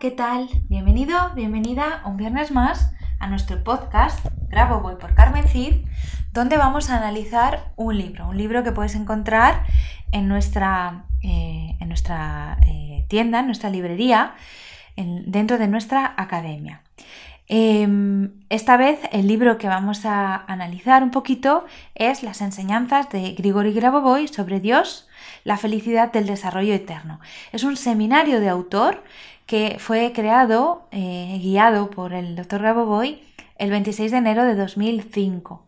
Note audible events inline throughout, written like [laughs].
¿Qué tal? Bienvenido, bienvenida un viernes más a nuestro podcast Grabo Voy por Carmen Cid, donde vamos a analizar un libro, un libro que puedes encontrar en nuestra, eh, en nuestra eh, tienda, en nuestra librería, dentro de nuestra academia. Em, esta vez el libro que vamos a analizar un poquito es Las enseñanzas de Grigori Grabovoi sobre Dios, la felicidad del desarrollo eterno. Es un seminario de autor que fue creado, eh, guiado por el doctor Grabovoi el 26 de enero de 2005.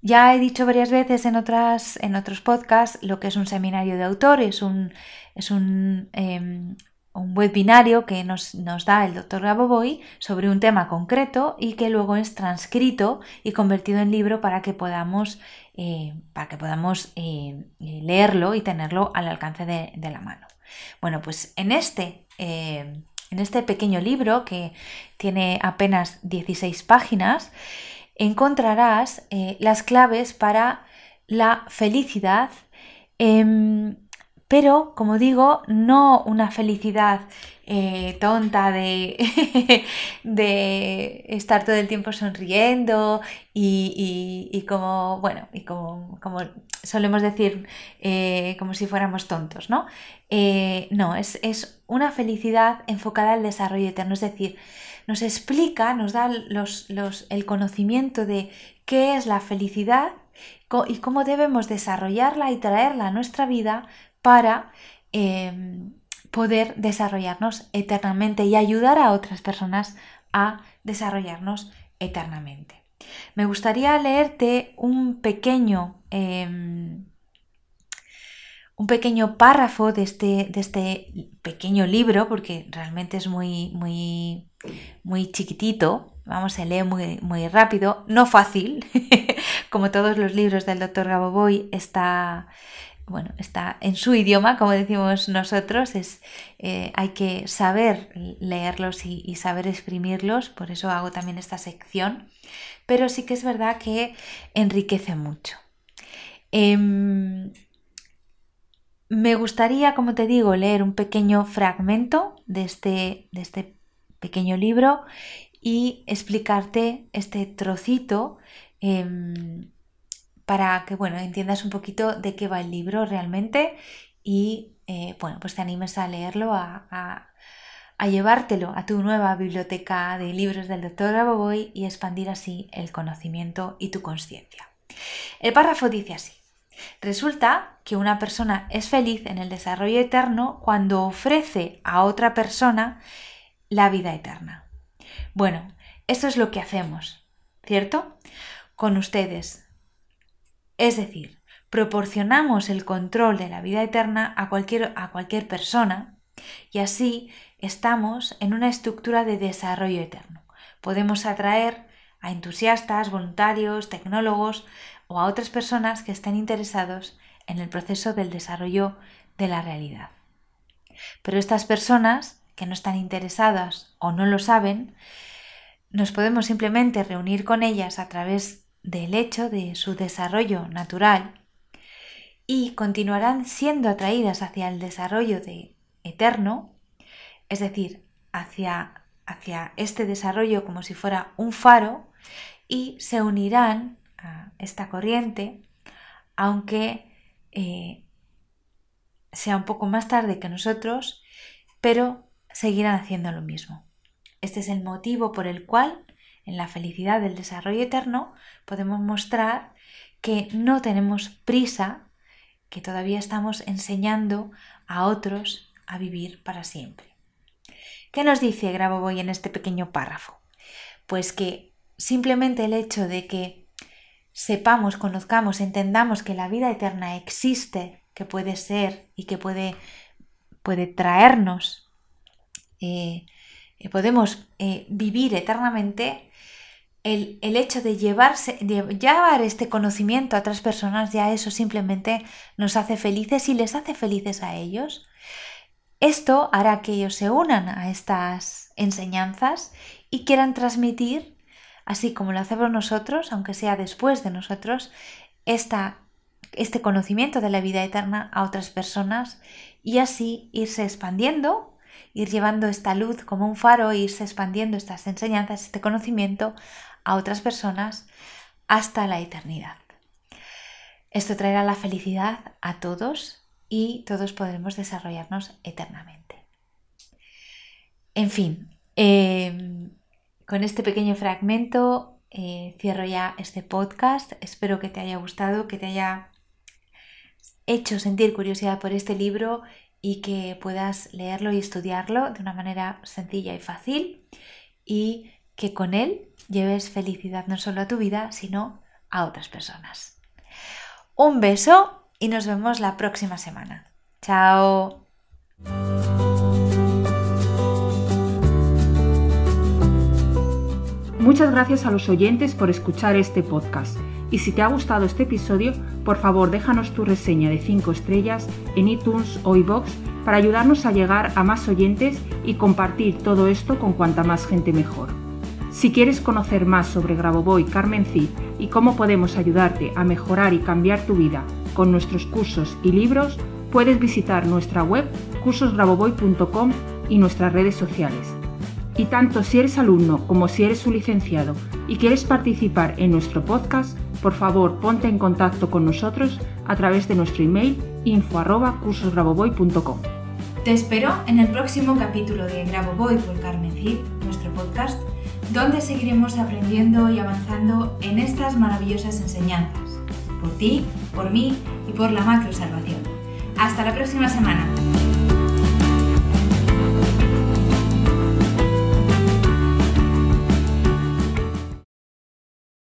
Ya he dicho varias veces en, otras, en otros podcasts lo que es un seminario de autor, es un, es un, em, un webinario que nos, da el doctor Gaboboy sobre un tema concreto y que luego es transcrito y convertido en libro para que podamos, eh, para que podamos eh, leerlo y tenerlo al alcance de, la mano. Bueno, pues en este, eh, en este pequeño libro que tiene apenas 16 páginas, encontrarás las claves para la felicidad em, pero como digo, no una felicidad eh, tonta de, [laughs] de, estar todo el tiempo sonriendo y, como, bueno, y como, solemos decir, eh, como si fuéramos tontos, ¿no? Eh, no, es, es, una felicidad enfocada al desarrollo eterno, es decir, nos explica, nos da los, los, el conocimiento de qué es la felicidad y cómo debemos desarrollarla y traerla a nuestra vida para em, poder desarrollarnos eternamente y ayudar a otras personas a desarrollarnos eternamente. Me gustaría leerte un pequeño, em, un pequeño párrafo de este, de este, pequeño libro, porque realmente es muy, muy, muy chiquitito. Vamos, a leer muy, muy rápido, no fácil, [laughs] como todos los libros del doctor Gaboboy, está, bueno, está en su idioma, como decimos nosotros, es, eh, hay que saber leerlos y, saber exprimirlos, por eso hago también esta sección, pero sí que es verdad que enriquece mucho. Em, me gustaría, como te digo, leer un pequeño fragmento de este, de este pequeño libro y explicarte este trocito em, para que bueno, entiendas un poquito de qué va el libro realmente y eh, bueno, pues te animes a leerlo, a, llevártelo a tu nueva biblioteca de libros del doctor Gaboboy y expandir así el conocimiento y tu conciencia. El párrafo dice así. Resulta que una persona es feliz en el desarrollo eterno cuando ofrece a otra persona la vida eterna. Bueno, esto es lo que hacemos, ¿cierto? Con ustedes, es decir, proporcionamos el control de la vida eterna a cualquier, a cualquier persona y así estamos en una estructura de desarrollo eterno. Podemos atraer a entusiastas, voluntarios, tecnólogos o a otras personas que estén interesados en el proceso del desarrollo de la realidad. Pero estas personas que no están interesadas o no lo saben, nos podemos simplemente reunir con ellas a través del hecho de su desarrollo natural y continuarán siendo atraídas hacia el desarrollo de eterno, es decir, hacia, hacia este desarrollo como si fuera un faro y se unirán a esta corriente, aunque eh, sea un poco más tarde que nosotros, pero seguirán haciendo lo mismo. Este es el motivo por el cual en la felicidad del desarrollo eterno, podemos mostrar que no tenemos prisa, que todavía estamos enseñando a otros a vivir para siempre. ¿Qué nos dice Grabovoi en este pequeño párrafo? Pues que simplemente el hecho de que sepamos, conozcamos, entendamos que la vida eterna existe, que puede ser y que puede, puede traernos, eh, eh, podemos eh, vivir eternamente, el, el, hecho de llevar este conocimiento a otras personas, ya eso simplemente nos hace felices y les hace felices a ellos. Esto hará que ellos se unan a estas enseñanzas y quieran transmitir, así como lo hacemos nosotros, aunque sea después de nosotros, esta, este conocimiento de la vida eterna a otras personas y así irse expandiendo, ir llevando esta luz como un faro, irse expandiendo estas enseñanzas, este conocimiento a otras personas hasta la eternidad. Esto traerá la felicidad a todos y todos podremos desarrollarnos eternamente. En fin, em, con este pequeño fragmento eh, cierro ya este podcast. Espero que te haya gustado, que te haya hecho sentir curiosidad por este libro y que puedas leerlo y estudiarlo de una manera sencilla y fácil y que con él lleves felicidad no solo a tu vida, sino a otras personas. Un beso y nos vemos la próxima semana. Chao. Muchas gracias a los oyentes por escuchar este podcast. Y si te ha gustado este episodio, por favor déjanos tu reseña de 5 estrellas en iTunes o iBox para ayudarnos a llegar a más oyentes y compartir todo esto con cuanta más gente mejor. Si quieres conocer más sobre Grabovoi Carmen Cid y cómo podemos ayudarte a mejorar y cambiar tu vida con nuestros cursos y libros, puedes visitar nuestra web cursosgraboboy.com y nuestras redes sociales. Y tanto si eres alumno como si eres un licenciado y quieres participar en nuestro podcast, por favor ponte en contacto con nosotros a través de nuestro email info@cursosgraboboy.com. Te espero en el próximo capítulo de Graboboy por Carmen Cid, nuestro podcast, donde seguiremos aprendiendo y avanzando en estas maravillosas enseñanzas por ti, por mí y por la macro salvación. Hasta la próxima semana.